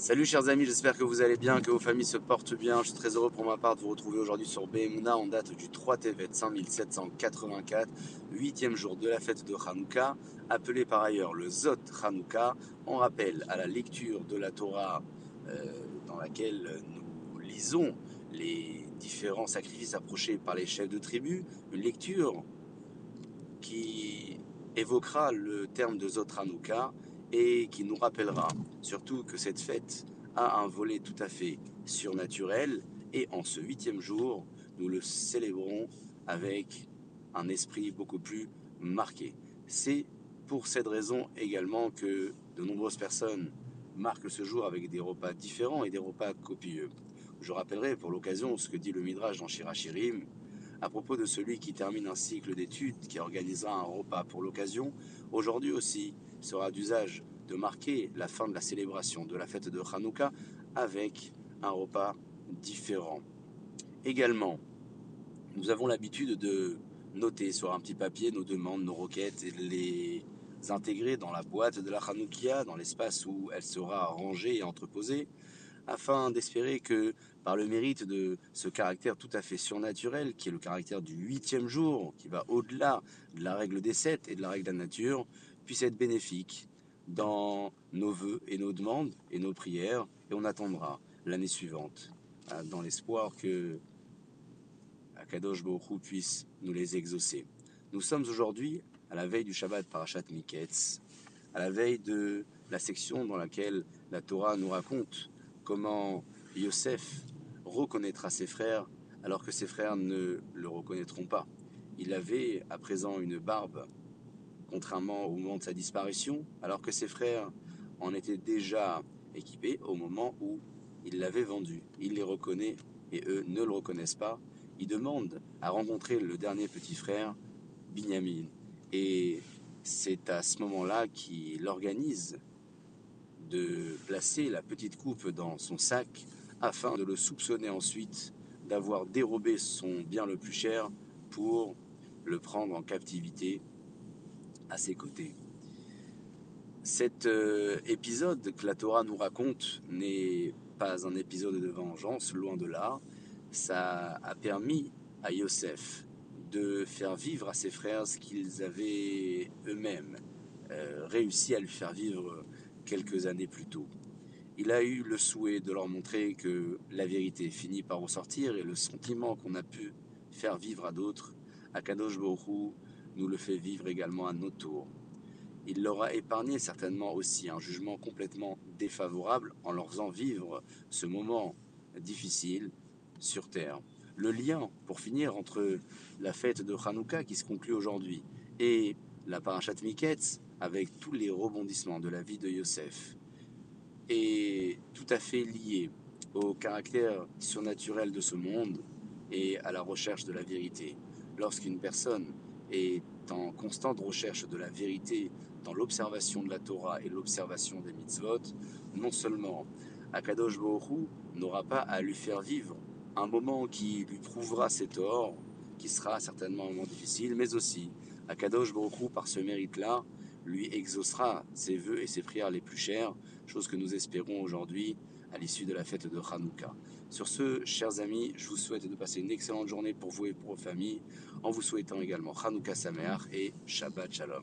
Salut chers amis, j'espère que vous allez bien, que vos familles se portent bien. Je suis très heureux pour ma part de vous retrouver aujourd'hui sur Behemuna en date du 3 Tevet 5784, huitième jour de la fête de Hanouka, appelé par ailleurs le Zot Hanouka. On rappelle à la lecture de la Torah euh, dans laquelle nous lisons les différents sacrifices approchés par les chefs de tribu, une lecture qui évoquera le terme de Zot Hanouka et qui nous rappellera surtout que cette fête a un volet tout à fait surnaturel et en ce huitième jour, nous le célébrons avec un esprit beaucoup plus marqué. C'est pour cette raison également que de nombreuses personnes marquent ce jour avec des repas différents et des repas copieux. Je rappellerai pour l'occasion ce que dit le Midrash dans Shirachirim à propos de celui qui termine un cycle d'études, qui organisera un repas pour l'occasion. Aujourd'hui aussi, sera d'usage de marquer la fin de la célébration de la fête de Hanouka avec un repas différent. Également, nous avons l'habitude de noter sur un petit papier nos demandes, nos requêtes et les intégrer dans la boîte de la Hanoukia, dans l'espace où elle sera rangée et entreposée, afin d'espérer que, par le mérite de ce caractère tout à fait surnaturel, qui est le caractère du huitième jour, qui va au-delà de la règle des sept et de la règle de la nature, puisse être bénéfique dans nos voeux et nos demandes et nos prières, et on attendra l'année suivante, hein, dans l'espoir que Akadosh Baruch puisse nous les exaucer. Nous sommes aujourd'hui à la veille du Shabbat Parashat Miketz, à la veille de la section dans laquelle la Torah nous raconte comment Yosef reconnaîtra ses frères alors que ses frères ne le reconnaîtront pas. Il avait à présent une barbe contrairement au moment de sa disparition, alors que ses frères en étaient déjà équipés au moment où il l'avait vendu. Il les reconnaît et eux ne le reconnaissent pas. Il demande à rencontrer le dernier petit frère, Binyamin. Et c'est à ce moment-là qu'il organise de placer la petite coupe dans son sac afin de le soupçonner ensuite d'avoir dérobé son bien le plus cher pour le prendre en captivité à ses côtés. Cet euh, épisode que la Torah nous raconte n'est pas un épisode de vengeance, loin de là. Ça a permis à Yosef de faire vivre à ses frères ce qu'ils avaient eux-mêmes euh, réussi à lui faire vivre quelques années plus tôt. Il a eu le souhait de leur montrer que la vérité finit par ressortir et le sentiment qu'on a pu faire vivre à d'autres, à Kadosh Borou, nous le fait vivre également à notre tour. Il leur a épargné certainement aussi un jugement complètement défavorable en leur faisant vivre ce moment difficile sur Terre. Le lien, pour finir, entre la fête de Hanouka qui se conclut aujourd'hui et la parachat Miketz, avec tous les rebondissements de la vie de Yosef, est tout à fait lié au caractère surnaturel de ce monde et à la recherche de la vérité. Lorsqu'une personne est en constante recherche de la vérité dans l'observation de la Torah et l'observation des mitzvot, non seulement Akadosh Baruch n'aura pas à lui faire vivre un moment qui lui prouvera ses torts, qui sera certainement un moment difficile, mais aussi Akadosh Baruch par ce mérite-là, lui exaucera ses vœux et ses prières les plus chères, chose que nous espérons aujourd'hui à l'issue de la fête de Hanouka. Sur ce, chers amis, je vous souhaite de passer une excellente journée pour vous et pour vos familles, en vous souhaitant également Hanouka Sameach et Shabbat Shalom.